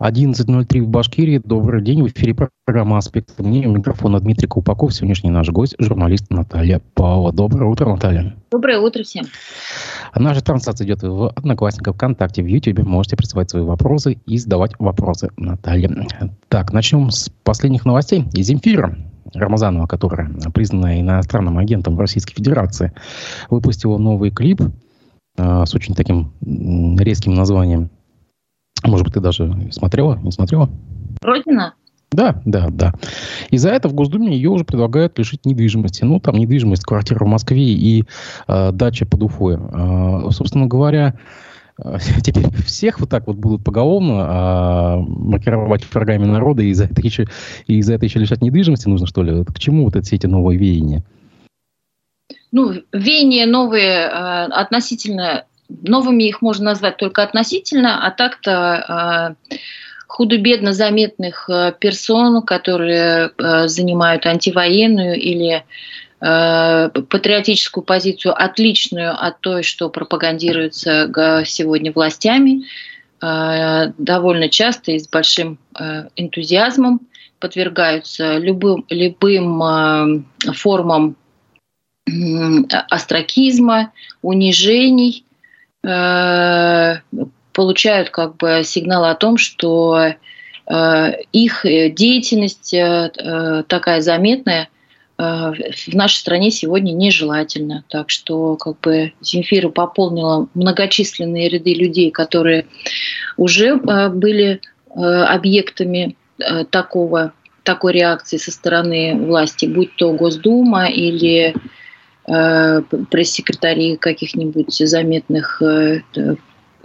11.03 в Башкирии. Добрый день. В эфире программа «Аспект мнения». У микрофона Дмитрий Колпаков. Сегодняшний наш гость – журналист Наталья Павлова. Доброе утро, Наталья. Доброе утро всем. Наша трансляция идет в Одноклассниках, ВКонтакте, в Ютьюбе. Можете присылать свои вопросы и задавать вопросы Наталье. Так, начнем с последних новостей из Земфира. Рамазанова, которая признана иностранным агентом Российской Федерации, выпустила новый клип э, с очень таким резким названием может быть, ты даже смотрела, не смотрела? Родина? Да, да, да. И за это в Госдуме ее уже предлагают лишить недвижимости. Ну, там недвижимость, квартира в Москве и э, дача под Уфой. Э, собственно говоря, э, теперь всех вот так вот будут поголовно э, маркировать врагами народа, и за это еще, и за это еще лишать недвижимости нужно, что ли? К чему вот эти, все эти новые веяния? Ну, веяния новые э, относительно Новыми их можно назвать только относительно, а так-то э, худо-бедно заметных э, персон, которые э, занимают антивоенную или патриотическую позицию, отличную от той, что пропагандируется сегодня властями, довольно часто и с большим энтузиазмом подвергаются любым, любым формам остракизма, унижений, Э, получают как бы сигнал о том, что э, их деятельность э, такая заметная в нашей стране сегодня нежелательна. Так что как бы Земфира пополнила многочисленные ряды людей, которые уже были объектами такого, такой реакции со стороны власти, будь то Госдума или Э, пресс-секретарей каких-нибудь заметных э, э,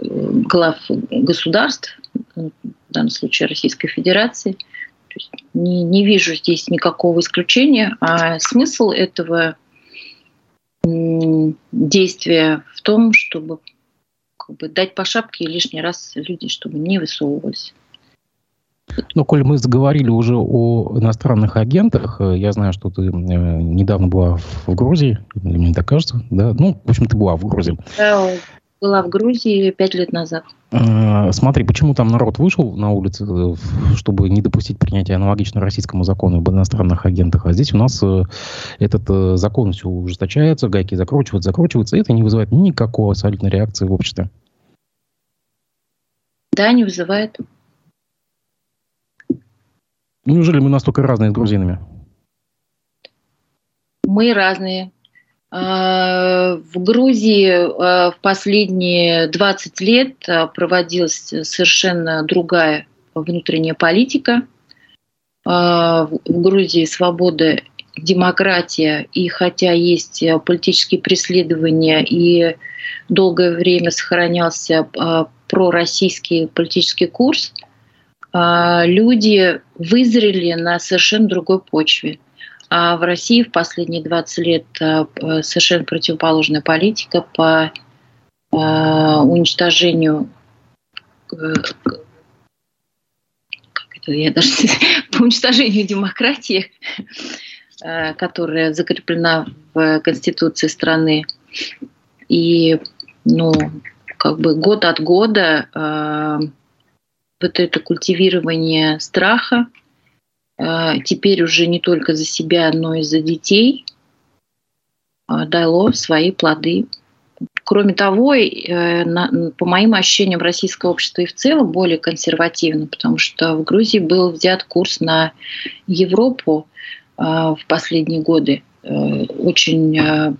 глав государств, в данном случае Российской Федерации. Не, не вижу здесь никакого исключения, а смысл этого действия в том, чтобы как бы, дать по шапке и лишний раз люди, чтобы не высовывались. Ну, коль мы заговорили уже о иностранных агентах, э, я знаю, что ты э, недавно была в Грузии, или мне так кажется, да? Ну, в общем, ты была в Грузии. Да, была в Грузии пять лет назад. Э, смотри, почему там народ вышел на улицы, чтобы не допустить принятия аналогично российскому закону об иностранных агентах, а здесь у нас этот закон все ужесточается, гайки закручиваются, закручиваются, и это не вызывает никакой абсолютно реакции в обществе. Да, не вызывает. Неужели мы настолько разные с грузинами? Мы разные. А, в Грузии а, в последние 20 лет а, проводилась совершенно другая внутренняя политика. В Грузии свобода, демократия, и хотя есть политические преследования, и долгое время сохранялся пророссийский политический курс – люди вызрели на совершенно другой почве. А в России в последние 20 лет а, совершенно противоположная политика по а, уничтожению э, я даже, по уничтожению демократии, которая закреплена в Конституции страны. И ну, как бы год от года вот это культивирование страха, э, теперь уже не только за себя, но и за детей, э, дало свои плоды. Кроме того, э, по моим ощущениям, российское общество и в целом более консервативно, потому что в Грузии был взят курс на Европу в последние годы. Очень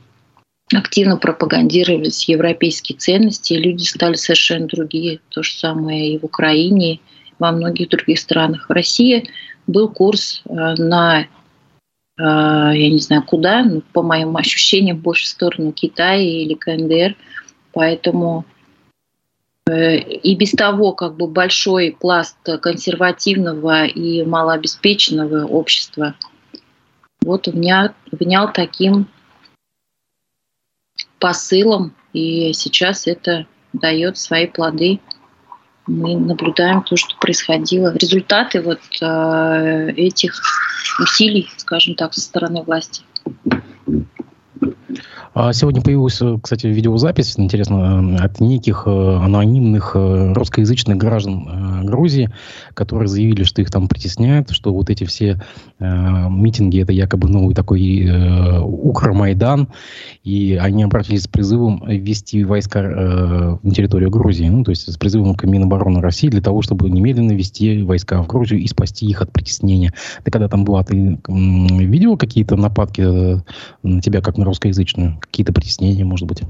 активно пропагандировались европейские ценности, и люди стали совершенно другие. То же самое и в Украине, и во многих других странах. В России был курс э, на, э, я не знаю куда, но по моим ощущениям, больше в сторону Китая или КНДР. Поэтому э, и без того как бы большой пласт консервативного и малообеспеченного общества вот внял, внял таким посылом, и сейчас это дает свои плоды. Мы наблюдаем то, что происходило. Результаты вот э, этих усилий, скажем так, со стороны власти. А сегодня появилась, кстати, видеозапись, интересно, от неких э, анонимных э, русскоязычных граждан, Грузии, которые заявили, что их там притесняют, что вот эти все э, митинги это якобы новый такой э, Укрмайдан, и они обратились с призывом ввести войска э, на территорию Грузии, ну, то есть с призывом к Минобороны России для того, чтобы немедленно ввести войска в Грузию и спасти их от притеснения. Ты когда там была, ты э, видела какие-то нападки э, на тебя, как на русскоязычную? Какие-то притеснения, может быть?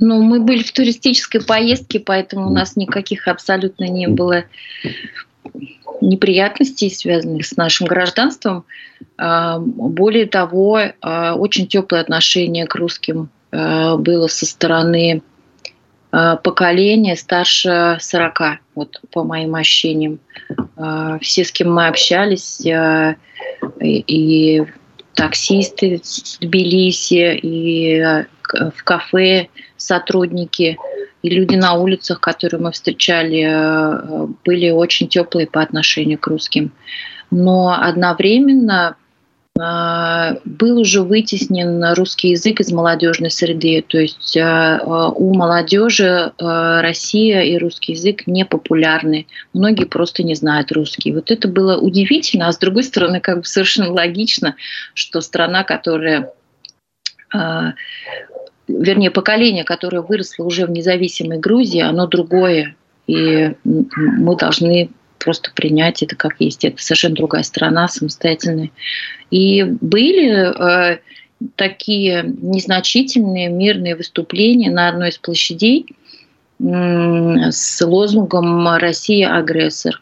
Ну, мы были в туристической поездке, поэтому у нас никаких абсолютно не было неприятностей, связанных с нашим гражданством. А, более того, а, очень теплое отношение к русским а, было со стороны поколения старше 40, вот по моим ощущениям. Все, с кем мы общались, и таксисты в Тбилиси, и в кафе сотрудники и люди на улицах, которые мы встречали, э, были очень теплые по отношению к русским. Но одновременно э, был уже вытеснен русский язык из молодежной среды. То есть э, у молодежи Россия и русский язык не популярны. Многие просто не знают русский. Вот это было удивительно, а с другой стороны, как бы совершенно логично, что страна, которая вернее, поколение, которое выросло уже в независимой Грузии, оно другое. И мы должны просто принять это как есть. Это совершенно другая страна, самостоятельная. И были э, такие незначительные мирные выступления на одной из площадей э, с лозунгом «Россия агрессор».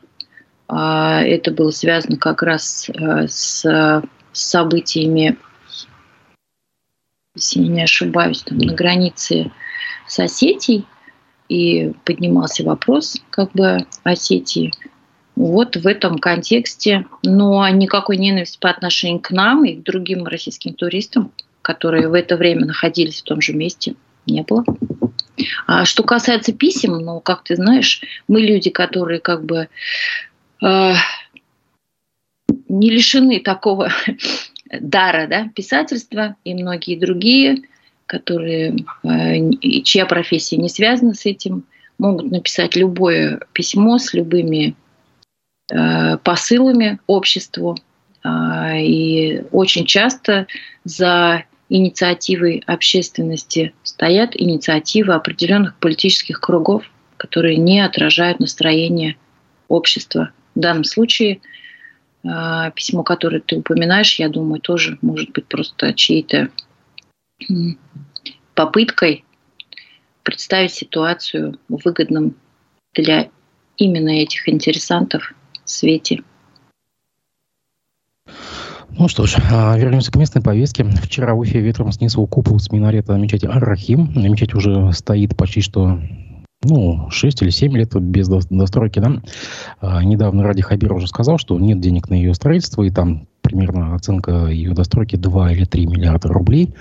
Э, это было связано как раз э, с событиями если я не ошибаюсь, там, на границе с Осетией, и поднимался вопрос как бы Осетии. Вот в этом контексте, но никакой ненависти по отношению к нам и к другим российским туристам, которые в это время находились в том же месте, не было. А что касается писем, ну, как ты знаешь, мы люди, которые как бы э, не лишены такого дара да, писательства и многие другие, которые, э, чья профессия не связана с этим, могут написать любое письмо с любыми э, посылами обществу. А, и очень часто за инициативой общественности стоят инициативы определенных политических кругов, которые не отражают настроение общества. В данном случае – письмо, которое ты упоминаешь, я думаю, тоже может быть просто чьей-то попыткой представить ситуацию в выгодном для именно этих интересантов свете. Ну что ж, а, вернемся к местной повестке. Вчера в Уфе ветром снесло купол с минарета на мечети Ар-Рахим. Мечеть уже стоит почти что ну, 6 или 7 лет без достройки, да. А, недавно Ради Хабир уже сказал, что нет денег на ее строительство, и там примерно оценка ее достройки 2 или 3 миллиарда рублей.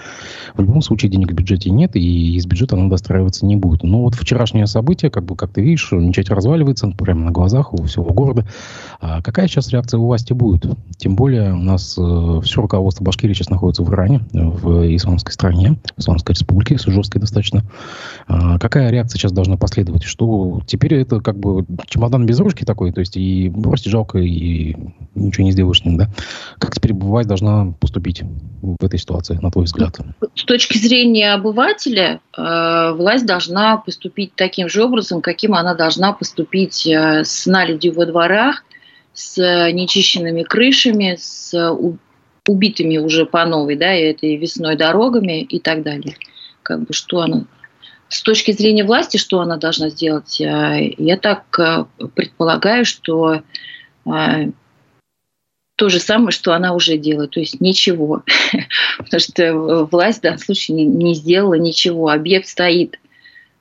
В любом случае денег в бюджете нет, и из бюджета она достраиваться не будет. Но вот вчерашнее событие, как бы, как ты видишь, мечеть разваливается прямо на глазах у всего города. А какая сейчас реакция у власти будет? Тем более у нас э, все руководство Башкирии сейчас находится в Иране, в исламской стране, в Исламской республике, жесткой достаточно. А какая реакция сейчас должна последовать? Что теперь это как бы чемодан без ручки такой, то есть и бросить жалко, и ничего не сделаешь с ним, да? Как теперь власть должна поступить в этой ситуации, на твой взгляд? С точки зрения обывателя, э, власть должна поступить таким же образом, каким она должна поступить э, с наледью во дворах, с нечищенными крышами, с убитыми уже по новой, да, этой весной дорогами и так далее. Как бы что она с точки зрения власти, что она должна сделать? Э, я так предполагаю, что то же самое, что она уже делает, то есть ничего. Потому что власть в данном случае не, не сделала ничего. Объект стоит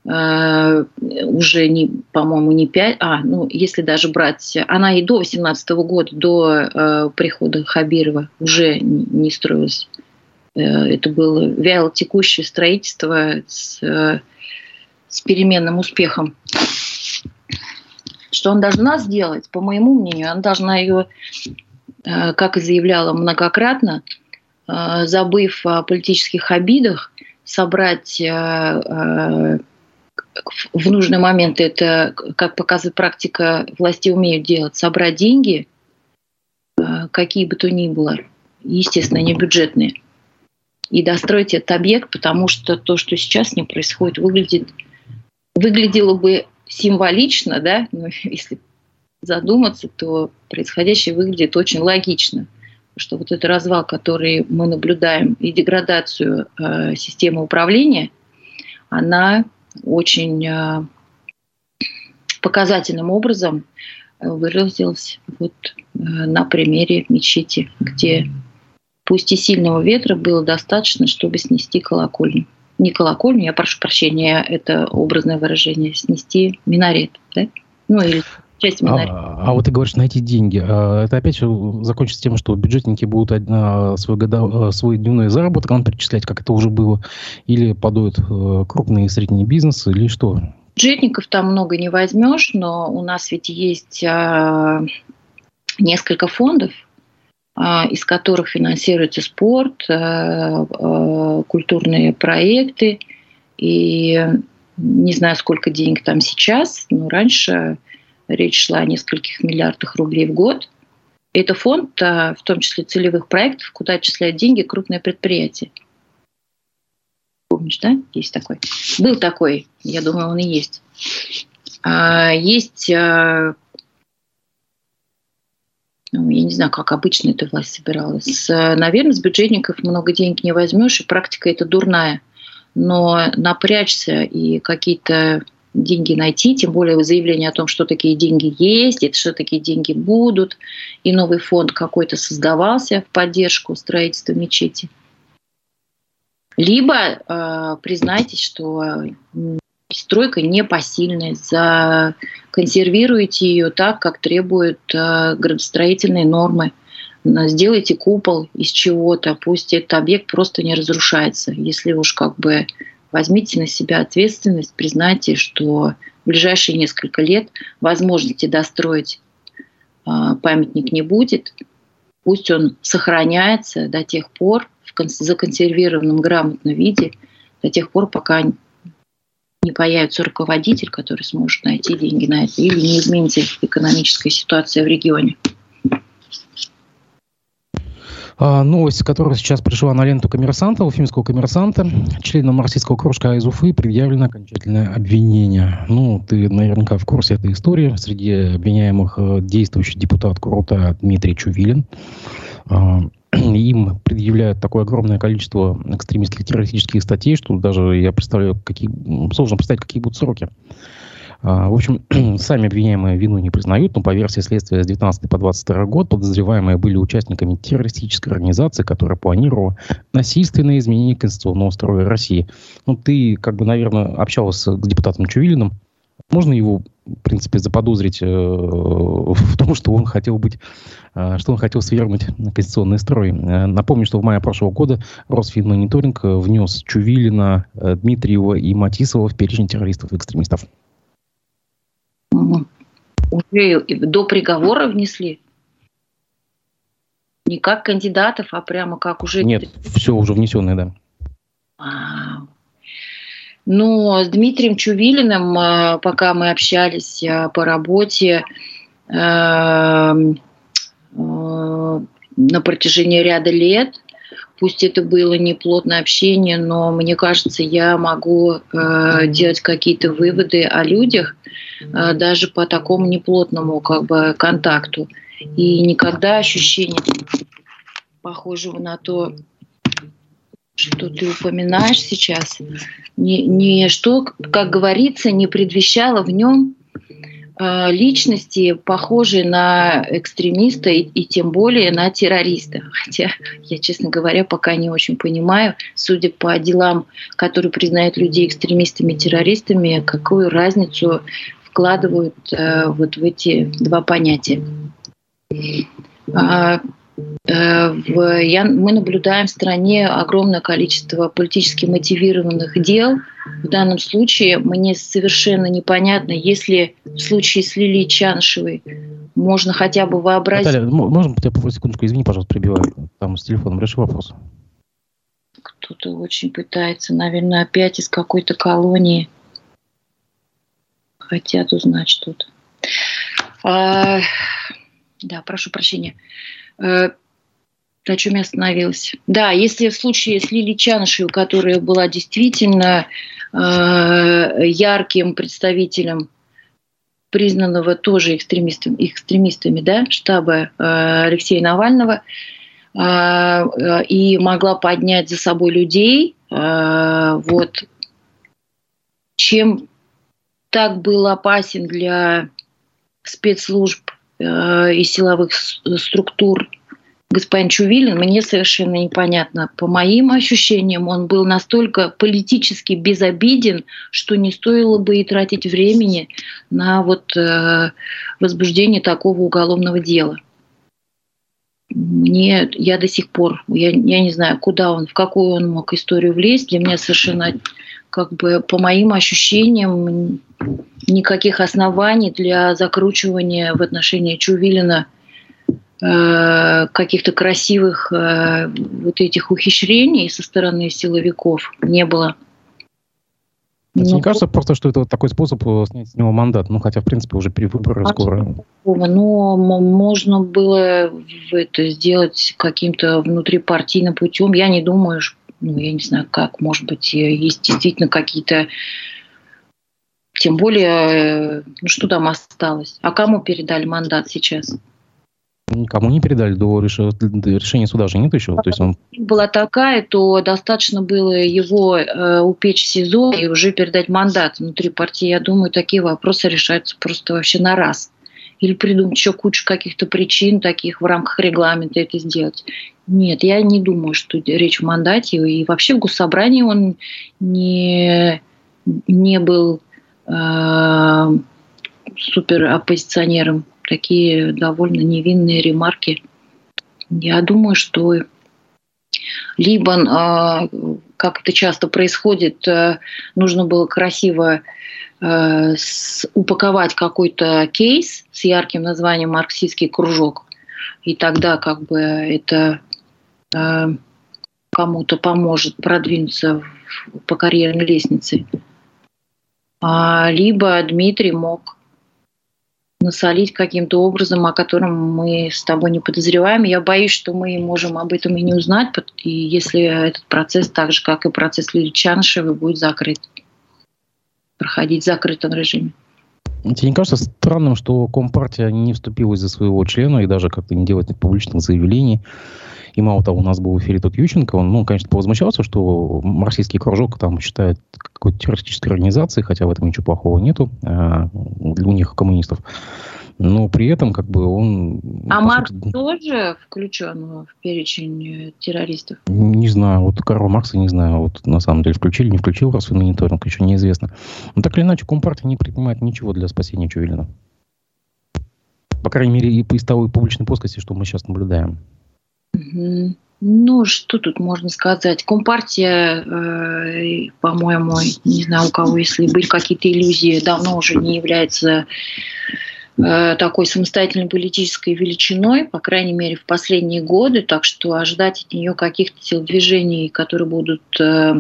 э, уже, не, по-моему, не 5, а, ну, если даже брать, она и до 18 года, до э, прихода Хабирова уже не, не строилась. Э, это было вяло текущее строительство с, э, с переменным успехом. Что она должна сделать, по моему мнению, она должна ее Э, как и заявляла многократно, э, забыв о политических обидах, собрать э, в нужный момент это, как показывает практика, власти умеют делать, собрать деньги, э, какие бы то ни было, естественно, не бюджетные, и достроить этот объект, потому что то, что сейчас ним происходит, выглядит, выглядело бы символично, да, но если задуматься, то происходящее выглядит очень логично, что вот этот развал, который мы наблюдаем, и деградацию э, системы управления, она очень э, показательным образом выразилась вот э, на примере мечети, где пусть и сильного ветра было достаточно, чтобы снести колокольню. Не колокольню, я прошу прощения, это образное выражение, снести минарет. Да? Ну или часть. А, а вот ты говоришь, найти деньги. А это опять закончится тем, что бюджетники будут одна, свой, года, свой дневной заработок нам перечислять, как это уже было, или подуют э, крупные и средние бизнесы, или что? Бюджетников там много не возьмешь, но у нас ведь есть а, несколько фондов, а, из которых финансируется спорт, а, а, культурные проекты. И не знаю, сколько денег там сейчас, но раньше речь шла о нескольких миллиардах рублей в год. Это фонд, в том числе целевых проектов, куда отчисляют деньги крупные предприятия. Помнишь, да? Есть такой. Был такой, я думаю, он и есть. Есть ну, я не знаю, как обычно эта власть собиралась. Наверное, с бюджетников много денег не возьмешь, и практика это дурная. Но напрячься и какие-то деньги найти, тем более заявление о том, что такие деньги есть, и что такие деньги будут, и новый фонд какой-то создавался в поддержку строительства мечети. Либо э, признайтесь, что стройка непосильная, законсервируйте ее так, как требуют э, градостроительные нормы. Сделайте купол из чего-то, пусть этот объект просто не разрушается. Если уж как бы возьмите на себя ответственность, признайте, что в ближайшие несколько лет возможности достроить э, памятник не будет. Пусть он сохраняется до тех пор в законсервированном грамотном виде, до тех пор, пока не появится руководитель, который сможет найти деньги на это, или не изменится экономическая ситуация в регионе. А, новость, которая сейчас пришла на ленту коммерсанта, уфимского коммерсанта, членам марксистского кружка из Уфы предъявлено окончательное обвинение. Ну, ты наверняка в курсе этой истории. Среди обвиняемых э, действующий депутат Крута Дмитрий Чувилин. А, им предъявляют такое огромное количество экстремистских террористических статей, что даже я представляю, какие, сложно представить, какие будут сроки. А, в общем, сами обвиняемые вину не признают, но по версии следствия с 19 по 22 год подозреваемые были участниками террористической организации, которая планировала насильственное изменение конституционного строя России. Ну, ты, как бы, наверное, общался с депутатом Чувилиным. Можно его, в принципе, заподозрить э, в том, что он хотел быть, э, что он хотел свергнуть конституционный строй. Э, напомню, что в мае прошлого года Росфинмониторинг внес Чувилина, Дмитриева и Матисова в перечень террористов и экстремистов. Уже до приговора внесли? Не как кандидатов, а прямо как уже... Нет, все уже внесенное, да. А, но с Дмитрием Чувилиным, э, пока мы общались э, по работе э, на протяжении ряда лет, пусть это было не плотное общение, но мне кажется, я могу делать какие-то выводы о людях даже по такому неплотному как бы контакту. И никогда ощущение похожего на то, что ты упоминаешь сейчас, не что, как говорится, не предвещало в нем э, личности, похожей на экстремиста и, и тем более на террориста. Хотя я, честно говоря, пока не очень понимаю, судя по делам, которые признают людей экстремистами и террористами, какую разницу вкладывают э, вот в эти два понятия. А, Э, в, я, мы наблюдаем в стране огромное количество политически мотивированных дел. В данном случае мне совершенно непонятно, если в случае с Лилией Чаншевой можно хотя бы вообразить... Наталья, можно тебя секундочку? Извини, пожалуйста, прибиваю. Там с телефоном. Реши вопрос. Кто-то очень пытается, наверное, опять из какой-то колонии хотят узнать что-то. А, да, прошу прощения. А, на чем я остановилась? Да, если в случае с Лили Чаншей, которая была действительно э, ярким представителем признанного тоже экстремистами, экстремистами да, штаба э, Алексея Навального, э, и могла поднять за собой людей, э, вот, чем так был опасен для спецслужб э, и силовых структур господин Чувилин, мне совершенно непонятно. По моим ощущениям, он был настолько политически безобиден, что не стоило бы и тратить времени на вот, э, возбуждение такого уголовного дела. Мне, я до сих пор, я, я не знаю, куда он, в какую он мог историю влезть. Для меня совершенно, как бы, по моим ощущениям, никаких оснований для закручивания в отношении Чувилина – Э, каких-то красивых э, вот этих ухищрений со стороны силовиков не было. Это ну, не кажется просто, что это вот такой способ э, снять с него мандат? Ну, хотя, в принципе, уже перевыборы скоро. Но можно было это сделать каким-то внутрипартийным путем. Я не думаю, ну, я не знаю, как, может быть, есть действительно какие-то тем более, ну что там осталось? А кому передали мандат сейчас? Никому не передали до решения суда же нет еще. То есть он... Была такая, то достаточно было его э, упечь в СИЗО и уже передать мандат внутри партии. Я думаю, такие вопросы решаются просто вообще на раз. Или придумать еще кучу каких-то причин таких в рамках регламента это сделать. Нет, я не думаю, что речь в мандате. И вообще в госсобрании он не, не был э, супер оппозиционером такие довольно невинные ремарки. Я думаю, что либо, а, как это часто происходит, э, нужно было красиво э, упаковать какой-то кейс с ярким названием «Марксистский кружок», и тогда как бы это э, кому-то поможет продвинуться по карьерной лестнице. А, либо Дмитрий мог насолить каким-то образом, о котором мы с тобой не подозреваем. Я боюсь, что мы можем об этом и не узнать, и если этот процесс, так же как и процесс Лили Чаншевой, будет закрыт, проходить в закрытом режиме. Тебе не кажется странным, что Компартия не вступилась за своего члена и даже как-то не делает публичных заявлений? И мало того, у нас был в эфире тот Юченко, он, ну, конечно, повозмущался, что марксистский кружок там считает какой-то террористической организацией, хотя в этом ничего плохого нету а, у них, коммунистов. Но при этом, как бы, он... А Маркс сути, тоже включен в перечень террористов? Не знаю, вот Карла Маркса не знаю, вот на самом деле включили, не включил раз в мониторинг, еще неизвестно. Но так или иначе, Компартия не предпринимает ничего для спасения Чувелина. По крайней мере, и из того публичной плоскости, что мы сейчас наблюдаем. Ну, что тут можно сказать? Компартия, э, по-моему, не знаю, у кого, если были какие-то иллюзии, давно уже не является э, такой самостоятельной политической величиной, по крайней мере, в последние годы, так что ожидать от нее каких-то телодвижений, которые будут э,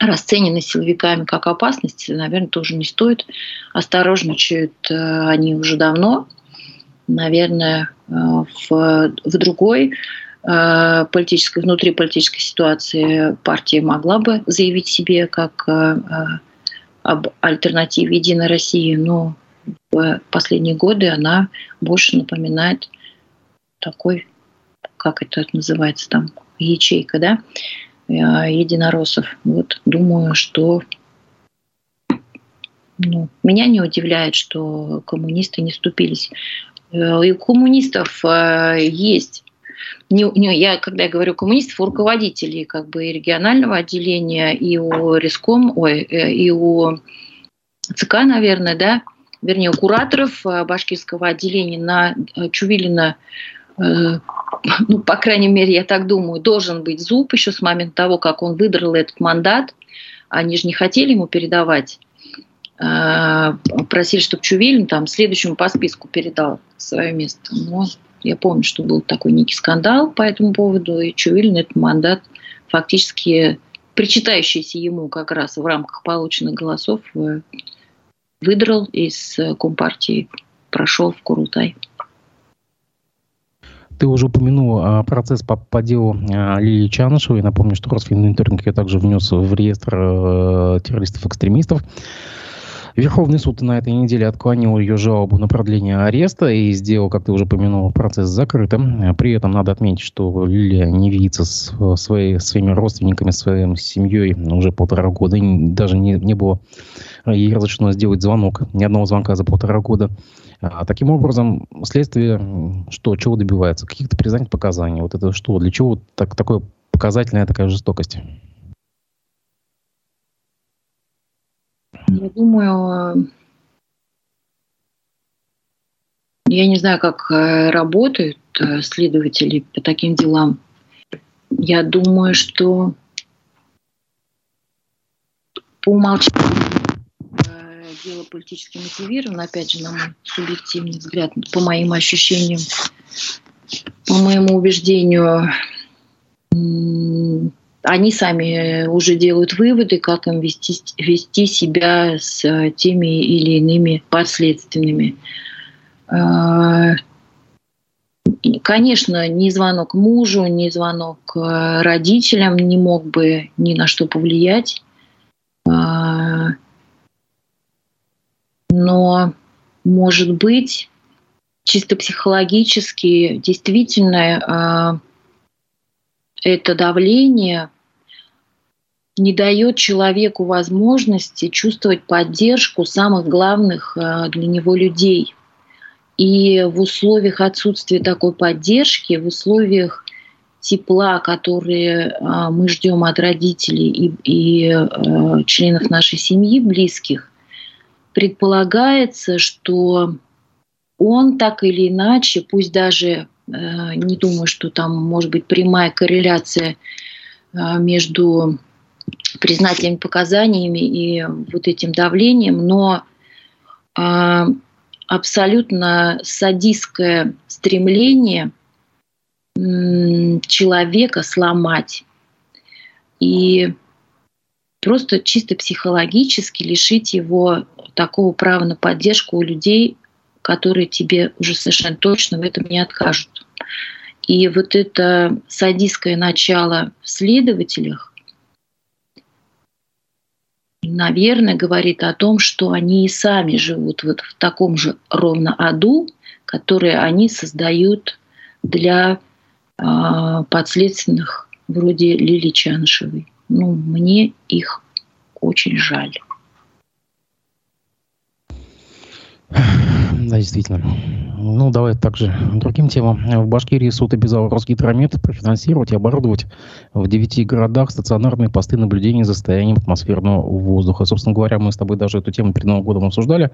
расценены силовиками как опасность, наверное, тоже не стоит. Осторожничают э, они уже давно, наверное, э, в, в другой Э, политической, внутри политической ситуации партия могла бы заявить себе как э, э, об альтернативе Единой России, но в последние годы она больше напоминает такой, как это называется там, ячейка, да, единороссов. Вот думаю, что ну, меня не удивляет, что коммунисты не вступились. И у коммунистов есть не, не, я, когда я говорю коммунистов, у руководителей как бы и регионального отделения, и у Риском, ой, э, и у ЦК, наверное, да, вернее, у кураторов э, башкирского отделения на э, Чувилина ну, по крайней мере, я так думаю, должен быть зуб еще с момента того, как он выдрал этот мандат. Они же не хотели ему передавать. Просили, чтобы Чувилин там следующему по списку передал свое место. Но я помню, что был такой некий скандал по этому поводу, и Чувилин этот мандат фактически причитающийся ему как раз в рамках полученных голосов э, выдрал из Компартии, прошел в Курултай. Ты уже упомянул а, процесс по, по делу а, Лилии Чанышевой. Напомню, что Росфинмониторинг ее также внес в реестр а, террористов-экстремистов. Верховный суд на этой неделе отклонил ее жалобу на продление ареста и сделал, как ты уже упомянул, процесс закрытым. При этом надо отметить, что Лилия не видится с своей, своими родственниками, своей семьей уже полтора года. И даже не, не было ей разрешено сделать звонок, ни одного звонка за полтора года. А, таким образом, следствие что, чего добивается? Каких-то признать показаний. Вот это что? Для чего так, такое показательная такая жестокость? Я думаю, я не знаю, как э, работают э, следователи по таким делам. Я думаю, что по умолчанию э, дело политически мотивировано, опять же, на мой субъективный взгляд, по моим ощущениям, по моему убеждению, они сами уже делают выводы, как им вести, вести себя с э, теми или иными последственными. А, конечно, ни звонок мужу, ни звонок э, родителям не мог бы ни на что повлиять. А, но, может быть, чисто психологически действительно а, это давление не дает человеку возможности чувствовать поддержку самых главных э, для него людей. И в условиях отсутствия такой поддержки, в условиях тепла, которые э, мы ждем от родителей и, и э, членов нашей семьи, близких, предполагается, что он так или иначе, пусть даже не думаю, что там может быть прямая корреляция между признательными показаниями и вот этим давлением, но э, абсолютно садистское стремление э, человека сломать и просто чисто психологически лишить его такого права на поддержку у людей, которые тебе уже совершенно точно в этом не откажут. И вот это садистское начало в следователях, наверное, говорит о том, что они и сами живут вот в таком же ровно аду, который они создают для э, подследственных вроде Лили Чаншевой. Ну, мне их очень жаль. Да, действительно. Ну, давай также другим темам. В Башкирии суд обязал Росгидромет профинансировать и оборудовать в девяти городах стационарные посты наблюдения за состоянием атмосферного воздуха. Собственно говоря, мы с тобой даже эту тему перед Новым годом обсуждали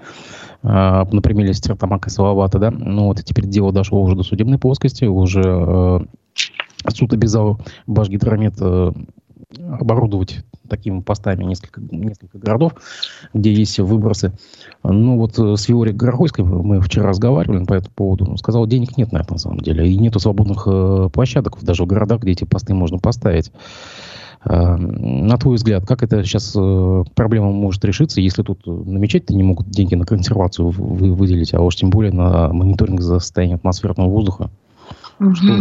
э, на примере Стертамака и Салавата, да. Ну, вот теперь дело дошло уже до судебной плоскости, уже э, суд обязал Башгидромет э, оборудовать такими постами несколько, несколько городов, где есть выбросы. Ну вот э, с Виорией Горохойской мы вчера разговаривали по этому поводу. Он сказал, денег нет на это на самом деле. И нету свободных э, площадок даже в городах, где эти посты можно поставить. Э, на твой взгляд, как это сейчас проблема может решиться, если тут намечать-то не могут деньги на консервацию выделить, а уж тем более на мониторинг за состоянием атмосферного воздуха? Угу. Что,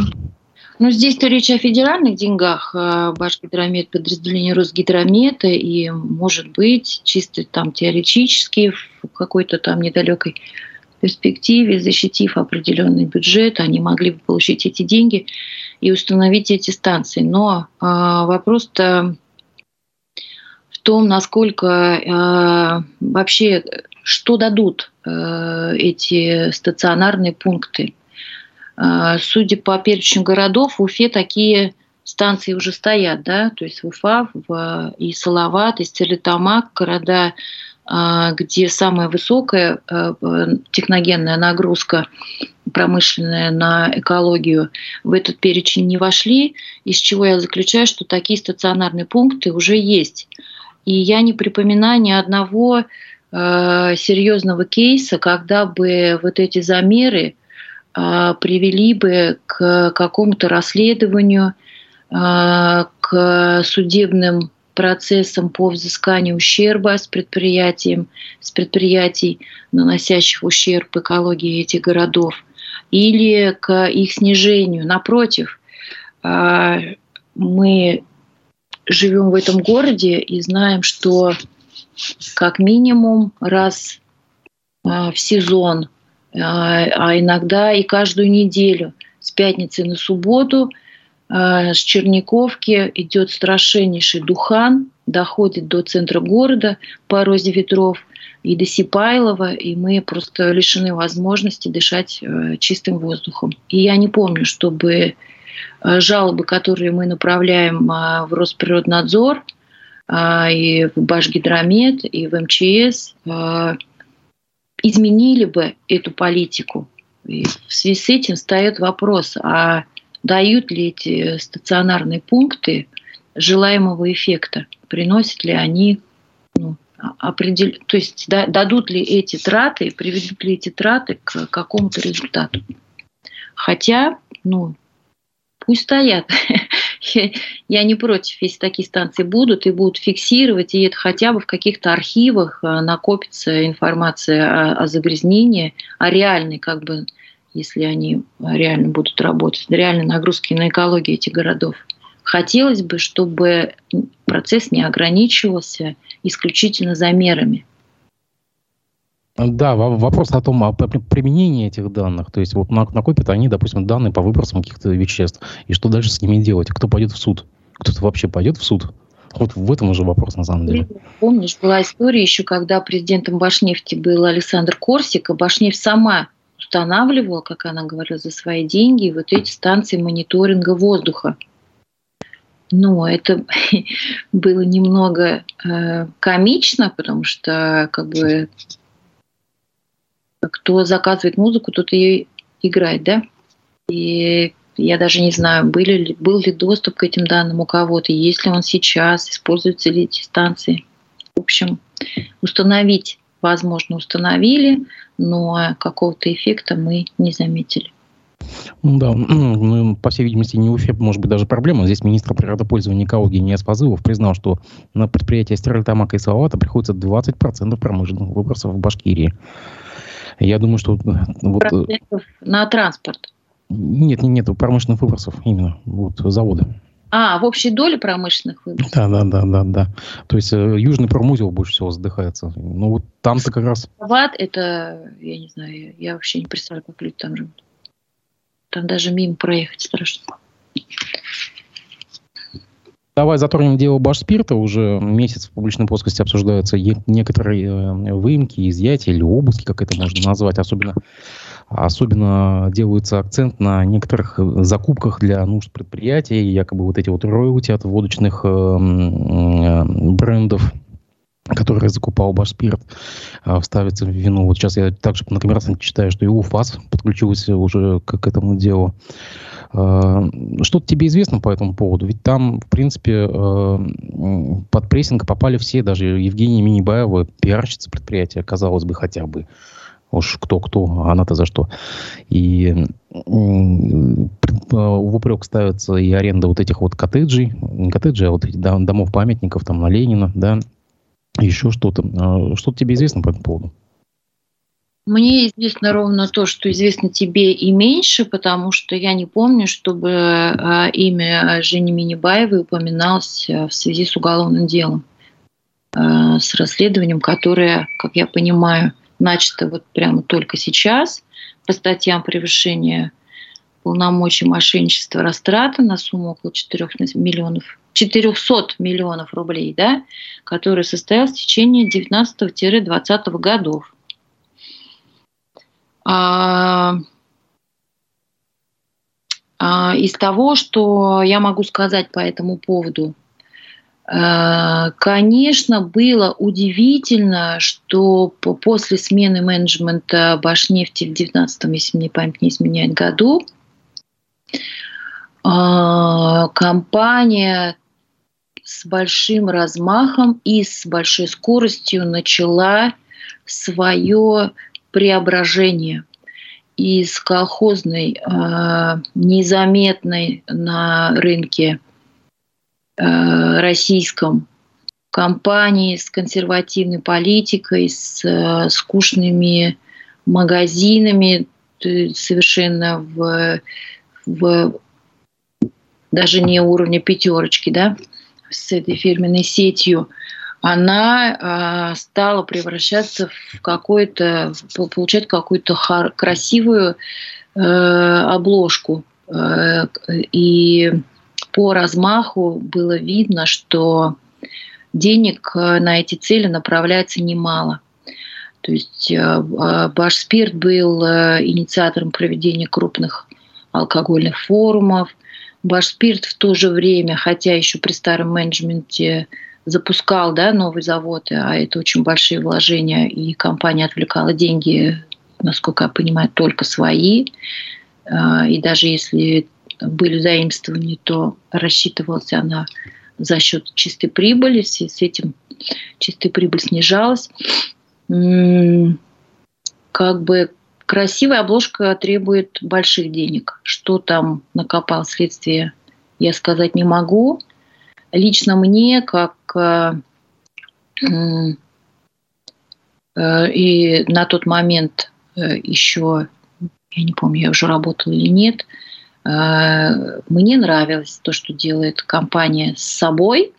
ну, здесь-то речь о федеральных деньгах. А Башгидромет, подразделение Росгидромета, и, может быть, чисто там теоретически, в какой-то там недалекой перспективе, защитив определенный бюджет, они могли бы получить эти деньги и установить эти станции. Но э, вопрос-то в том, насколько э, вообще, что дадут э, эти стационарные пункты. А, судя по перечню городов, в Уфе такие станции уже стоят, да, то есть в Уфа, в, и Салават, и Стерлитамак, города, а, где самая высокая а, техногенная нагрузка промышленная на экологию в этот перечень не вошли, из чего я заключаю, что такие стационарные пункты уже есть. И я не припоминаю ни одного серьезного кейса, когда бы вот эти замеры привели бы к какому-то расследованию, а, к судебным процессом по взысканию ущерба с предприятием, с предприятий, наносящих ущерб экологии этих городов, или к их снижению. Напротив, а, мы живем в этом городе и знаем, что как минимум раз а, в сезон, а, а иногда и каждую неделю с пятницы на субботу с Черниковки идет страшеннейший духан, доходит до центра города по розе ветров и до Сипайлова, и мы просто лишены возможности дышать э, чистым воздухом. И я не помню, чтобы Э, жалобы, которые мы направляем э, в Росприроднадзор, и в Башгидромет, и в МЧС, изменили бы эту политику. И в связи с этим встает вопрос, а дают ли эти стационарные пункты желаемого эффекта? Приносят ли они ну, определ... то есть да, дадут ли эти траты, приведут ли эти траты к какому-то результату? Хотя, ну, пусть стоят. Я не против, если такие станции будут и будут фиксировать, и это хотя бы в каких-то архивах э, накопится информация о, загрязнении, о реальной, как бы, если они реально будут работать, реальной нагрузки на экологию этих городов. Хотелось бы, чтобы процесс не ограничивался исключительно замерами. Да, вопрос о том, о применении этих данных. То есть вот накопят они, допустим, данные по выбросам каких-то веществ. И что дальше с ними делать? Кто пойдет в суд? Кто-то вообще пойдет в суд? Вот в этом уже вопрос на самом деле. Помнишь, была история еще, когда президентом Башнефти был Александр Корсик, а Башнефть сама устанавливала, как она говорила, за свои деньги вот эти станции мониторинга воздуха. Но это было немного э, комично, потому что как бы кто заказывает музыку, тот ее играет, да? И я даже не знаю, были ли, был ли доступ к этим данным у кого-то, есть ли он сейчас, используются ли эти станции. В общем, установить, возможно, установили, но какого-то эффекта мы не заметили. Да, ну, по всей видимости, не Уфе может быть даже проблема. Здесь министр природопользования экологии Ниас признал, что на предприятие Стерлитамака и Салавата приходится 20% промышленных выбросов в Башкирии. Я думаю, что... Вот, э, на транспорт? Нет, нет, нет, промышленных выбросов именно, вот, заводы. А, в общей доле промышленных выбросов? Да, да, да, да, да. То есть э, Южный промузел больше всего задыхается. Ну вот там-то как раз... Ват это, я не знаю, я вообще не представляю, как люди там живут. Там даже мимо проехать страшно. Давай затронем дело Башспирта. Уже месяц в публичной плоскости обсуждаются некоторые э, выемки, изъятия или обыски, как это можно назвать. Особенно, особенно делается акцент на некоторых э, закупках для нужд предприятий. Якобы вот эти вот роялти от водочных э, брендов который закупал Башспирт, вставится в вину. Вот сейчас я также на коммерсанте читаю, что и УФАС подключился уже к, к этому делу. Э, что-то тебе известно по этому поводу? Ведь там, в принципе, э, под прессинг попали все, даже Евгения Минибаева, пиарщица предприятия, казалось бы, хотя бы. Уж кто-кто, а она-то за что. И в упрек ставится и аренда вот этих вот коттеджей, не коттеджей, а вот этих домов-памятников там на Ленина, да, еще что-то. А что тебе известно по этому поводу? Мне известно ровно то, что известно тебе и меньше, потому что я не помню, чтобы а, имя Жени Минибаевой упоминалось а, в связи с уголовным делом, с расследованием, которое, как я понимаю, начато вот прямо только сейчас по статьям превышения полномочий мошенничества растрата на сумму около 4 миллионов 400 миллионов рублей, да, который состоялся в течение 19-20 годов. А, а, из того, что я могу сказать по этому поводу, а, Конечно, было удивительно, что после смены менеджмента Башнефти в 19 если мне память не изменяет, году, компания с большим размахом и с большой скоростью начала свое преображение. Из колхозной, э, незаметной на рынке э, российском компании с консервативной политикой, с э, скучными магазинами, совершенно в, в даже не уровня пятерочки, да, с этой фирменной сетью, она э, стала превращаться в какое-то, получать какую-то красивую э, обложку. Э, и по размаху было видно, что денег э, на эти цели направляется немало. То есть э, э, Башспирт был инициатором проведения крупных алкогольных форумов. Башспирт в то же время, хотя еще при старом менеджменте запускал да, новый завод, а это очень большие вложения, и компания отвлекала деньги, насколько я понимаю, только свои. И даже если были заимствования, то рассчитывалась она за счет чистой прибыли, с этим чистая прибыль снижалась. Как бы красивая обложка требует больших денег. Что там накопал следствие, я сказать не могу. Лично мне, как э, э, и на тот момент э, еще, я не помню, я уже работала или нет, Э, мне нравилось то, что делает компания с собой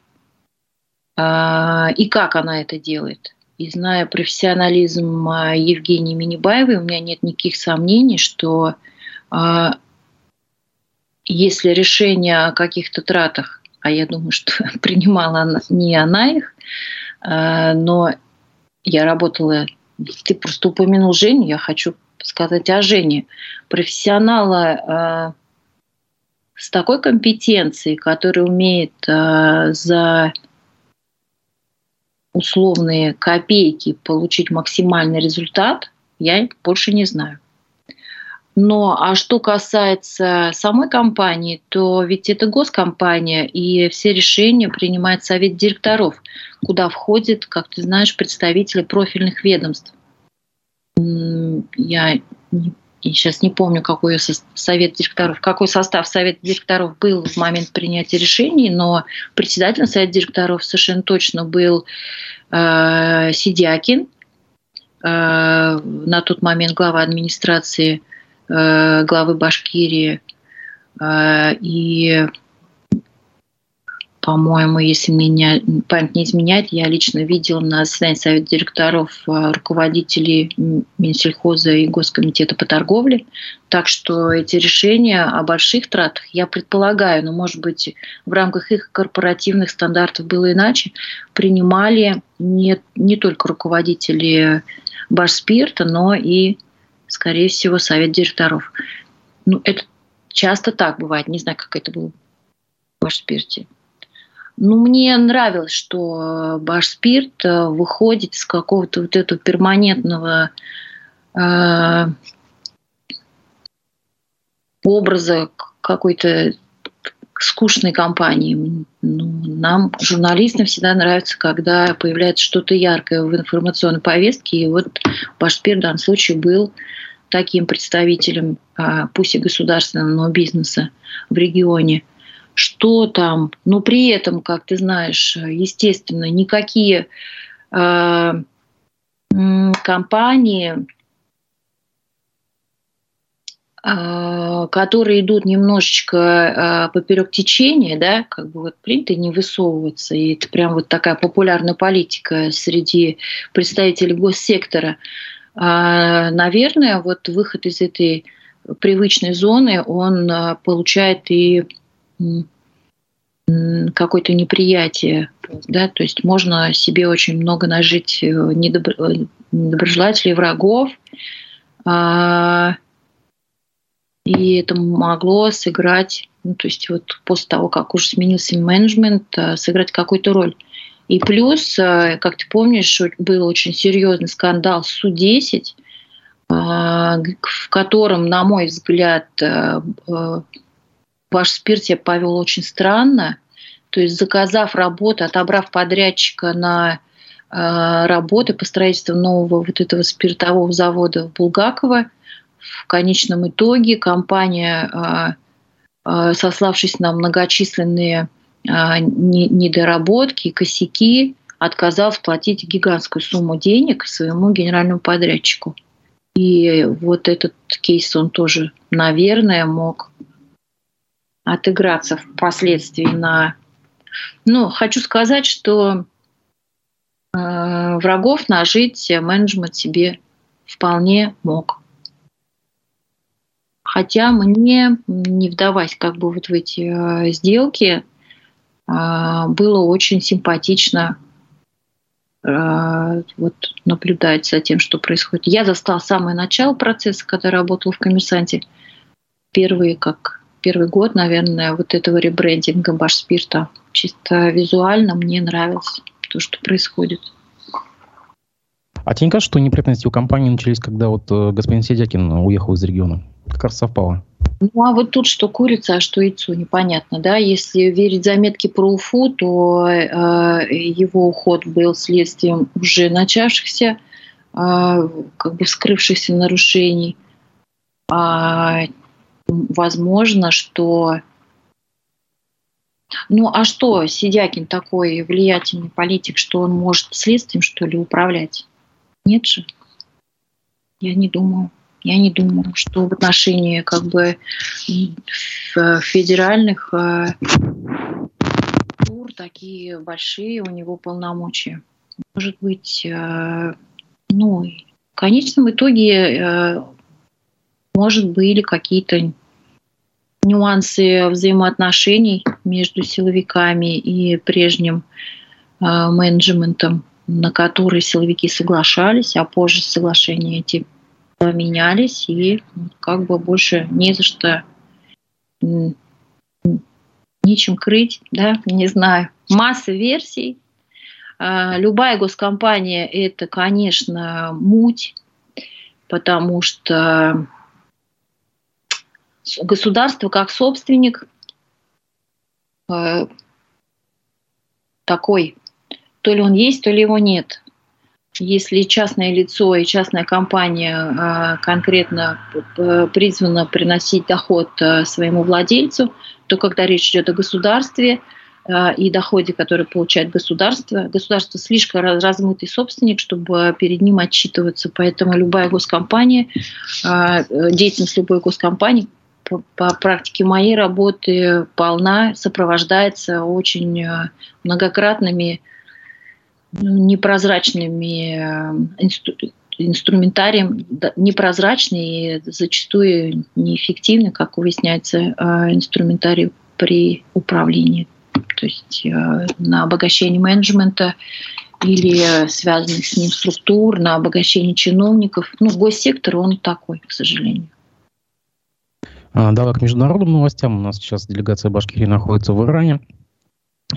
э, и как она это делает. И зная профессионализм э, Евгении Минибаевой, у меня нет никаких сомнений, что если решение о каких-то тратах, а я думаю, что принимала не она их, но я работала, ты просто упомянул Женю, я хочу сказать о Жене. Профессионала с такой компетенцией, который умеет за условные копейки получить максимальный результат, я больше не знаю. Но а что касается самой компании, то ведь это госкомпания, и все решения принимает совет директоров, куда входят, как ты знаешь, представители профильных ведомств. Я не и сейчас не помню, какой совет директоров, какой состав совета директоров был в момент принятия решений, но председателем совета директоров совершенно точно был э, Сидякин, э, на тот момент глава администрации э, главы Башкирии, э, и по-моему, если меня память не изменяет, я лично видела на заседании Совета директоров э, руководителей Минсельхоза и Госкомитета по торговле. Так что эти решения о больших тратах, я предполагаю, но, может быть, в рамках их корпоративных стандартов было иначе, принимали не, не только руководители Башспирта, но и, скорее всего, Совет директоров. Ну, это часто так бывает. Не знаю, как это было в Башспирте. Ну, мне нравилось, что Башспирт э, выходит из какого-то вот этого перманентного э, образа какой-то скучной компании. Ну, нам, журналистам, всегда нравится, когда появляется что-то яркое в информационной повестке. И вот Башспир в данном случае был таким представителем, э, пусть и государственного, но бизнеса в регионе – что там. Но при этом, как ты знаешь, естественно, никакие э, компании, э, которые идут немножечко э, поперек течения, да, как бы вот принято не высовываться. И это прям вот такая популярная политика среди представителей госсектора. Э, наверное, вот выход из этой привычной зоны, он э, получает и какое-то неприятие, да, то есть можно себе очень много нажить э, недобро, э, недоброжелателей, врагов, а, и это могло сыграть, ну, то есть вот после того, как уже сменился менеджмент, а, сыграть какую-то роль. И плюс, как ты помнишь, был очень серьезный скандал Су-10, а, в котором, на мой взгляд, ваш спирт себя повел очень странно. То есть заказав работу, отобрав подрядчика на э, работы по строительству нового вот этого спиртового завода в Булгаково, в конечном итоге компания, э, э, сославшись на многочисленные э, недоработки, косяки, отказал платить гигантскую сумму денег своему генеральному подрядчику. И вот этот кейс он тоже, наверное, мог отыграться впоследствии на... Ну, хочу сказать, что э, врагов нажить менеджмент себе вполне мог. Хотя мне, не вдаваясь как бы вот в эти э, сделки, э, было очень симпатично э, вот, наблюдать за тем, что происходит. Я застал самое начало процесса, когда работал в коммерсанте. Первый, как первый год, наверное, вот этого ребрендинга Башспирта. Чисто визуально мне нравилось то, что происходит. А тебе не кажется, что неприятности у компании начались, когда вот господин Сидякин уехал из региона? как раз совпало. Ну, а вот тут что курица, а что яйцо, непонятно, да. Если верить заметке про УФУ, то э, его уход был следствием уже начавшихся, э, как бы вскрывшихся нарушений. А, возможно, что... Ну, а что Сидякин такой влиятельный политик, что он может следствием, что ли, управлять? Нет же. Я не думаю. Я не думаю, что в отношении как бы федеральных э, тур такие большие у него полномочия. Может быть, э, ну, в конечном итоге, э, может, были какие-то нюансы взаимоотношений между силовиками и прежним менеджментом, на которые силовики соглашались, а позже соглашения эти поменялись, и как бы больше не за что нечем крыть, да, не знаю. Масса версий. А, любая госкомпания – это, конечно, муть, потому что государство как собственник э, такой, то ли он есть, то ли его нет если частное лицо и частная компания а, конкретно призвана приносить доход а, своему владельцу, то когда речь идет о государстве а, и доходе, который получает государство, государство слишком размытый собственник, чтобы перед ним отчитываться. Поэтому любая госкомпания, деятельность любой госкомпании по практике моей работы полна, сопровождается очень многократными непрозрачными э, инстру инструментарием непрозрачный и зачастую неэффективный, как выясняется, э, инструментарий при управлении. То есть э, на обогащение менеджмента или связанных с ним структур, на обогащение чиновников. Ну, госсектор, он такой, к сожалению. А, давай к международным новостям. У нас сейчас делегация Башкирии находится в Иране.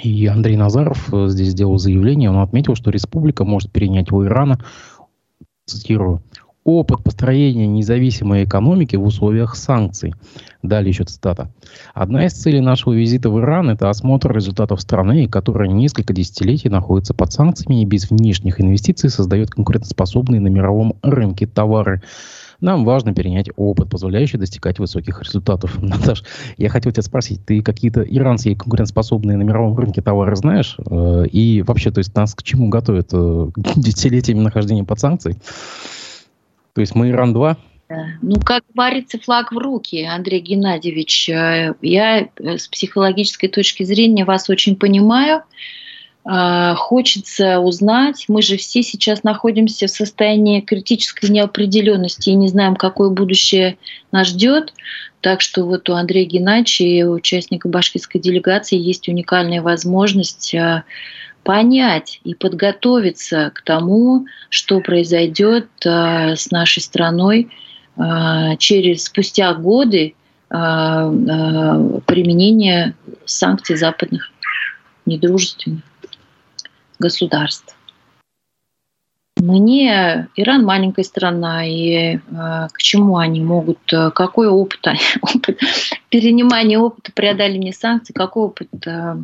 И Андрей Назаров э, здесь сделал заявление, он отметил, что республика может перенять у Ирана, цитирую, опыт построения независимой экономики в условиях санкций. Далее еще цитата. Одна из целей нашего визита в Иран – это осмотр результатов страны, которая несколько десятилетий находится под санкциями и без внешних инвестиций создает конкурентоспособные на мировом рынке товары. Нам важно перенять опыт, позволяющий достигать высоких результатов. Наташ, я хотел тебя спросить, ты какие-то иранские конкурентоспособные на мировом рынке товары знаешь? Э, и вообще, то есть нас к чему готовят э, десятилетиями нахождения под санкцией? То есть мы Иран-2? Ну, как говорится, флаг в руки, Андрей Геннадьевич. Э, я с психологической точки зрения вас очень понимаю. А, хочется узнать. Мы же все сейчас находимся в состоянии критической неопределенности и не знаем, какое будущее нас ждет. Так что вот у Андрея Геннадьевича, участника башкирской делегации, есть уникальная возможность а, понять и подготовиться к тому, что произойдет а, с нашей страной через спустя годы применения санкций западных недружественных государств. Мне Иран маленькая страна, и э, к чему они могут, э, какой опыт, опыт перенимания опыта преодоления санкций, какой опыт, э,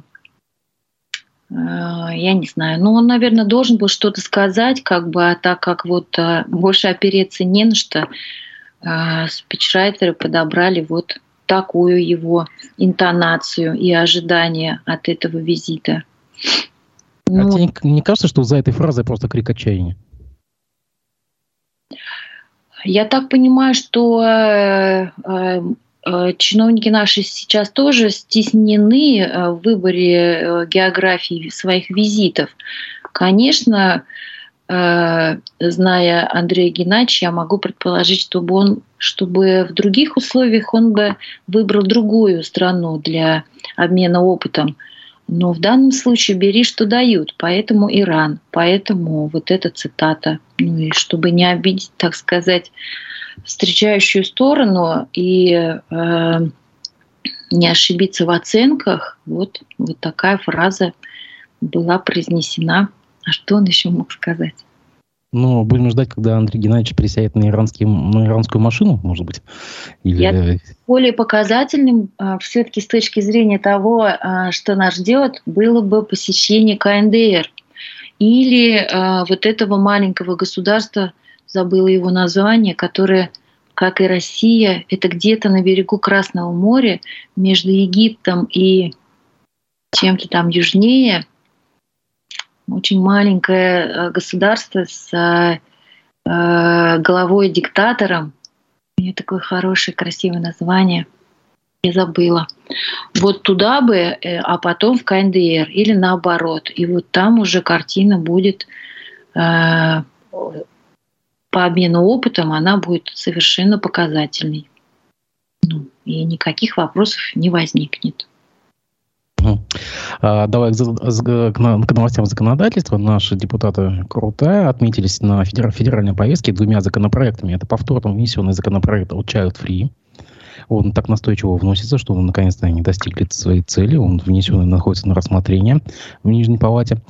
э, я не знаю. Ну, он, наверное, должен был что-то сказать, как бы, а так как вот э, больше опереться не на что, э, спичрайтеры подобрали вот такую его интонацию и ожидание от этого визита. Ну, а тебе не кажется, что за этой фразой просто крик отчаяния? Я так понимаю, что э, э, э, чиновники наши сейчас тоже стеснены в выборе географии своих визитов. Конечно, зная Андрея Геннадьевича, я могу предположить, чтобы он, чтобы в других условиях он бы выбрал другую страну для обмена опытом. Но в данном случае бери, что дают. Поэтому Иран, поэтому вот эта цитата. Ну и чтобы не обидеть, так сказать, встречающую сторону и э, не ошибиться в оценках, вот, вот такая фраза была произнесена. А что он еще мог сказать? Ну, будем ждать, когда Андрей Геннадьевич присядет на, иранский, на иранскую машину, может быть. Или... Я более показательным а, все-таки с точки зрения того, а, что нас ждет, было бы посещение КНДР или а, вот этого маленького государства, забыла его название, которое, как и Россия, это где-то на берегу Красного моря между Египтом и чем-то там южнее – очень маленькое э, государство с э, э, головой диктатором. У нее такое хорошее, красивое название. Я забыла. Вот туда бы, а потом в КНДР или наоборот. И вот там уже картина будет по обмену опытом, она будет совершенно показательной. Ну, и никаких вопросов не возникнет. А, давай к новостям законодательства. Наши депутаты крутая отметились на федеральной повестке двумя законопроектами. Это повторно внесенный законопроект от Child Free. Он так настойчиво вносится, что наконец-то они достигли своей цели. Он внесенный находится на рассмотрении в Нижней Палате.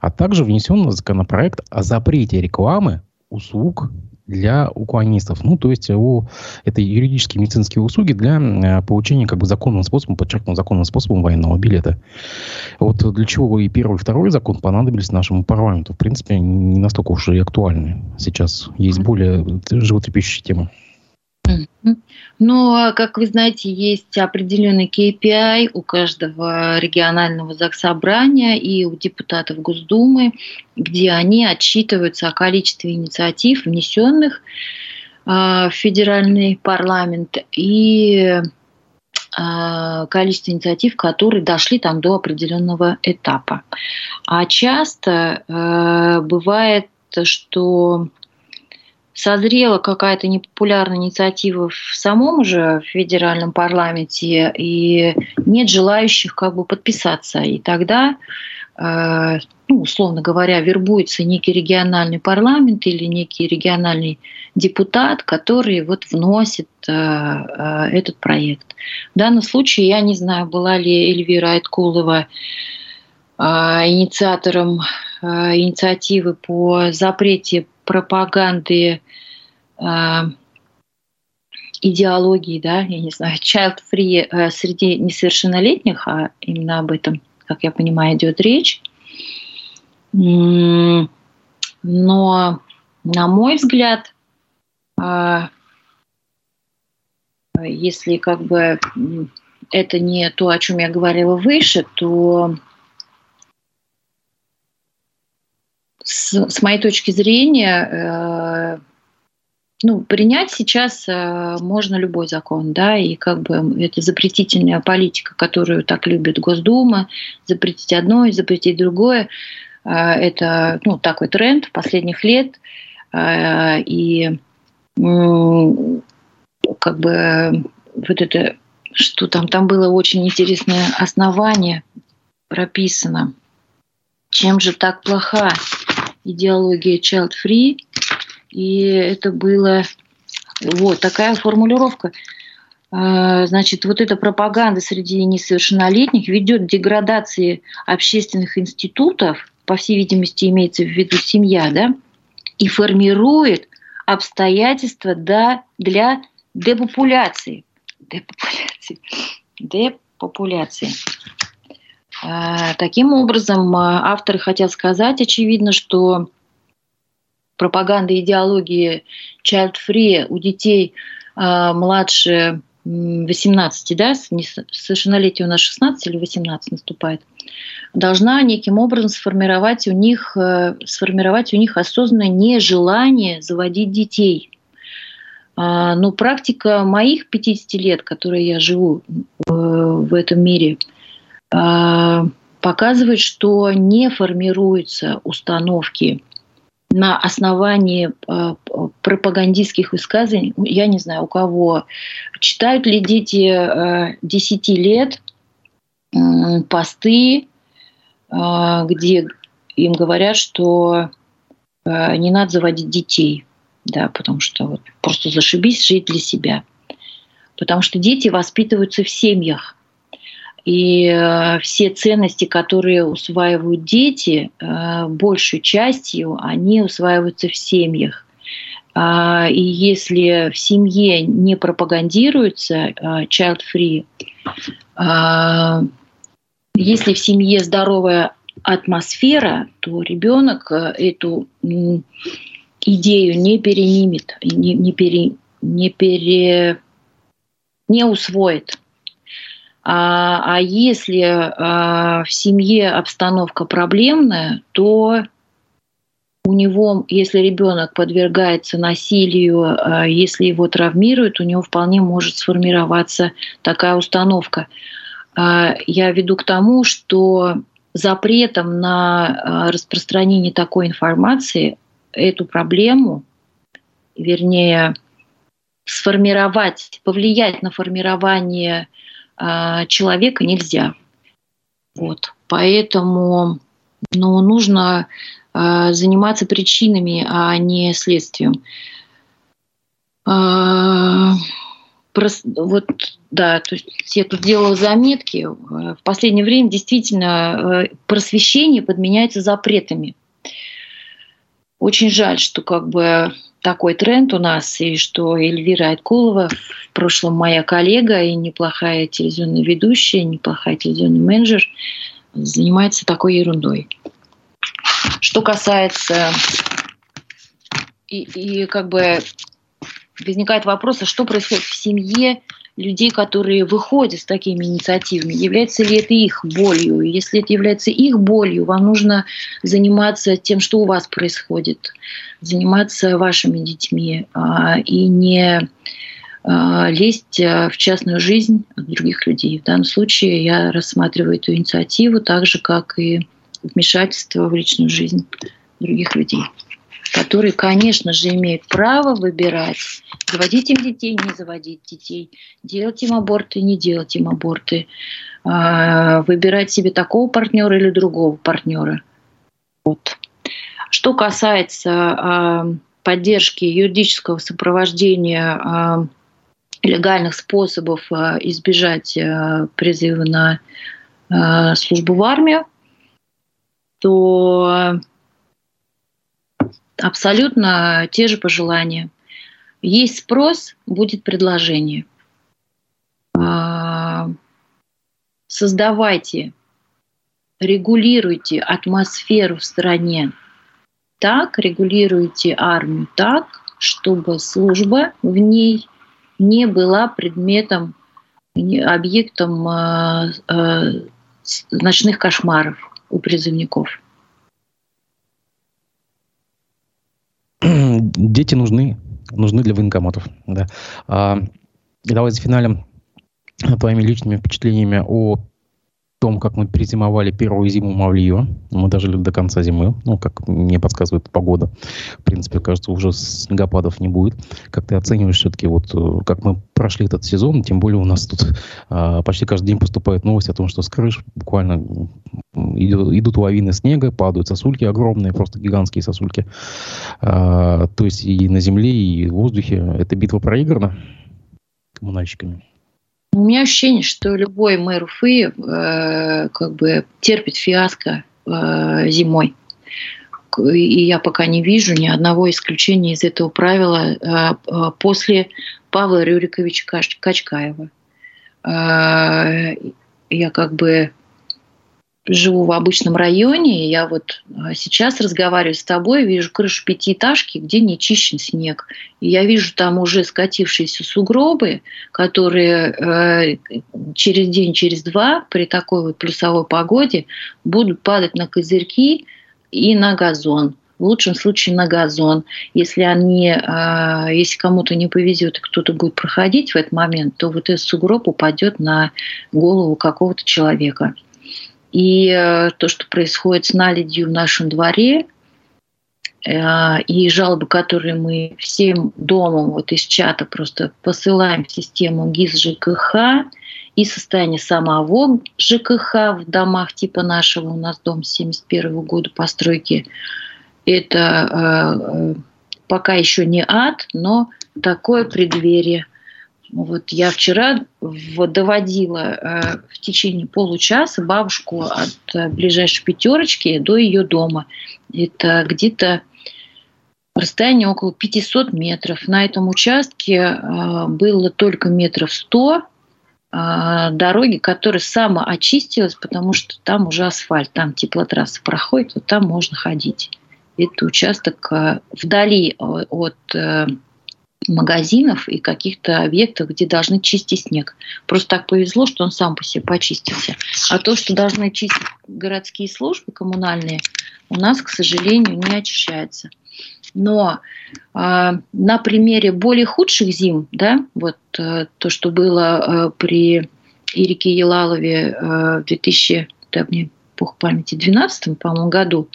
А также внесен законопроект о запрете рекламы услуг для уклонистов. Ну, то есть о, это юридические медицинские услуги для э, получения как бы законным способом, подчеркну, законным способом военного билета. Вот для чего и первый, и второй закон понадобились нашему парламенту. В принципе, не настолько уж и актуальны сейчас. Есть более животрепещущие темы. Ну, а как вы знаете, есть определенный KPI у каждого регионального заксобрания и у депутатов Госдумы, где они отчитываются о количестве инициатив, внесенных а, в федеральный парламент и а, количество инициатив, которые дошли там до определенного этапа. А часто бывает, что созрела какая-то непопулярная инициатива в самом же федеральном парламенте, и нет желающих как бы подписаться. И тогда, э, ну, условно говоря, вербуется некий региональный парламент или некий региональный депутат, который вот вносит э, э, этот проект. В данном случае я не знаю, была ли Эльвира Айткулова инициатором инициативы по запрете пропаганды э, идеологии, да, я не знаю, child-free э, среди несовершеннолетних, а именно об этом, как я понимаю, идет речь. Но, на мой взгляд, э, если как бы это не то, о чем я говорила выше, то с, с моей точки зрения, э, ну, принять сейчас э, можно любой закон, да, и как бы это запретительная политика, которую так любит Госдума, запретить одно и запретить другое. Э, это, ну, такой тренд последних лет, э, и э, как бы вот это, что там, там было очень интересное основание прописано. Чем же так плоха идеология child free, и это было вот такая формулировка. А, значит, вот эта пропаганда среди несовершеннолетних ведет к деградации общественных институтов, по всей видимости, имеется в виду семья, да, и формирует обстоятельства да, для депопуляции. Депопуляции. Депопуляции. А, таким образом, а, авторы хотят сказать, очевидно, что пропаганда идеологии child-free у детей а, младше 18, да, совершеннолетие у нас 16 или 18 наступает, должна неким образом сформировать у них, сформировать у них осознанное нежелание заводить детей. Но практика моих 50 лет, которые я живу э, в этом мире, показывает, что не формируются установки на основании э, пропагандистских высказываний, я не знаю, у кого, читают ли дети э, 10 лет э, посты, где им говорят, что не надо заводить детей, да, потому что вот просто зашибись жить для себя. Потому что дети воспитываются в семьях. И э, все ценности, которые усваивают дети, э, большей частью они усваиваются в семьях. А, и если в семье не пропагандируется э, child-free, если в семье здоровая атмосфера, то ребенок эту идею не перенимет, не, не, пере, не, пере, не усвоит. А, а если а, в семье обстановка проблемная, то у него, если ребенок подвергается насилию, а, если его травмируют, у него вполне может сформироваться такая установка. А, я веду к тому, что запретом на распространение такой информации эту проблему, вернее, сформировать, повлиять на формирование а, человека нельзя. Вот. Поэтому ну, нужно э, заниматься причинами, а не следствием. Прос, вот, да, то есть я тут делала заметки. В последнее время действительно просвещение подменяется запретами. Очень жаль, что как бы такой тренд у нас, и что Эльвира Айткулова, в прошлом моя коллега и неплохая телевизионная ведущая, неплохая телевизионный менеджер, занимается такой ерундой. Что касается и, и как бы возникает вопрос, а что происходит в семье людей, которые выходят с такими инициативами, является ли это их болью? Если это является их болью, вам нужно заниматься тем, что у вас происходит, заниматься вашими детьми а, и не а, лезть а, в частную жизнь других людей. В данном случае я рассматриваю эту инициативу так же, как и вмешательство в личную жизнь других людей которые, конечно же, имеют право выбирать, заводить им детей, не заводить детей, делать им аборты, не делать им аборты, а, выбирать себе такого партнера или другого партнера. Вот. Что касается а, поддержки юридического сопровождения а, легальных способов избежать призыва на службу в армию, то абсолютно те же пожелания. Есть спрос, будет предложение. А, создавайте, регулируйте атмосферу в стране так, регулируйте армию так, чтобы служба в ней не была предметом, объектом а, а, ночных кошмаров у призывников. Дети нужны, нужны для военкоматов. Да. А, давай за финалем твоими личными впечатлениями о том, как мы перезимовали первую зиму Мавлиева. Мы дожили до конца зимы, ну, как мне подсказывает погода. В принципе, кажется, уже снегопадов не будет. Как ты оцениваешь все-таки, вот, э, как мы прошли этот сезон, тем более у нас тут а, почти каждый день поступает новость о том, что с крыш буквально идут, лавины снега, падают сосульки огромные, просто гигантские сосульки. А, то есть и на земле, и в воздухе. Эта битва проиграна коммунальщиками. У меня ощущение, что любой мэр Уфы э, как бы терпит фиаско э, зимой. И я пока не вижу ни одного исключения из этого правила э, э после Павла Рюриковича Кач, Качкаева. Э, я как бы живу в обычном районе, и я вот а, сейчас разговариваю с тобой, вижу крышу пятиэтажки, где не чищен снег. И я вижу там уже скатившиеся сугробы, которые э, через день, через два при такой вот плюсовой погоде будут падать на козырьки и на газон. В лучшем случае на газон. Если они, э, если кому-то не повезет и кто-то будет проходить в этот момент, то вот этот сугроб упадет на голову какого-то человека. И э, то, что происходит с наледью в нашем дворе, э, и жалобы, которые мы всем домом вот из чата просто посылаем в систему ГИС ЖКХ, и состояние самого ЖКХ в домах типа нашего, у нас дом 71 года постройки, это э, пока еще не ад, но такое преддверие – вот я вчера доводила э, в течение получаса бабушку от э, ближайшей пятерочки до ее дома. Это где-то расстояние около 500 метров. На этом участке э, было только метров 100 дороги, которая самоочистилась, потому что там уже асфальт, там теплотрасса проходит, вот там можно ходить. Это участок вдали от магазинов и каких-то объектов, где должны чистить снег. Просто так повезло, что он сам по себе почистился. А то, что должны чистить городские службы коммунальные, у нас, к сожалению, не очищается. Но э, на примере более худших зим, да, вот э, то, что было э, при Ирике Елалове э, в 2000, да, мне бог памяти, 12 по-моему, году,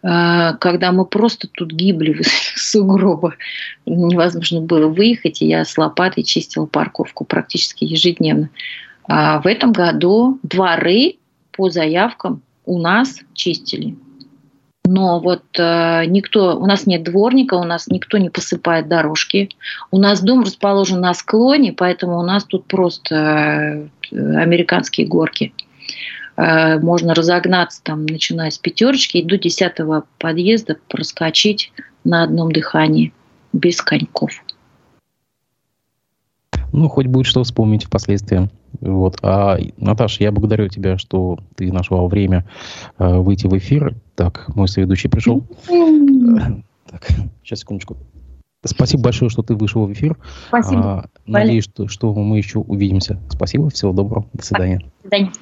когда мы просто тут гибли в сугробах. Невозможно было выехать, и я с лопатой чистила парковку практически ежедневно. А в этом году дворы по заявкам у нас чистили. Но вот э, никто, у нас нет дворника, у нас никто не посыпает дорожки. У нас дом расположен на склоне, поэтому у нас тут просто э, американские горки. Э, можно разогнаться, там, начиная с пятерочки и до десятого подъезда проскочить на одном дыхании, без коньков. Ну, хоть будет что вспомнить впоследствии. Вот. А, Наташа, я благодарю тебя, что ты нашла время э, выйти в эфир. Так, мой соведущий пришел. Так, сейчас, секундочку. Спасибо большое, что ты вышел в эфир. Спасибо. А, надеюсь, что, что мы еще увидимся. Спасибо, всего доброго. До свидания. До свидания.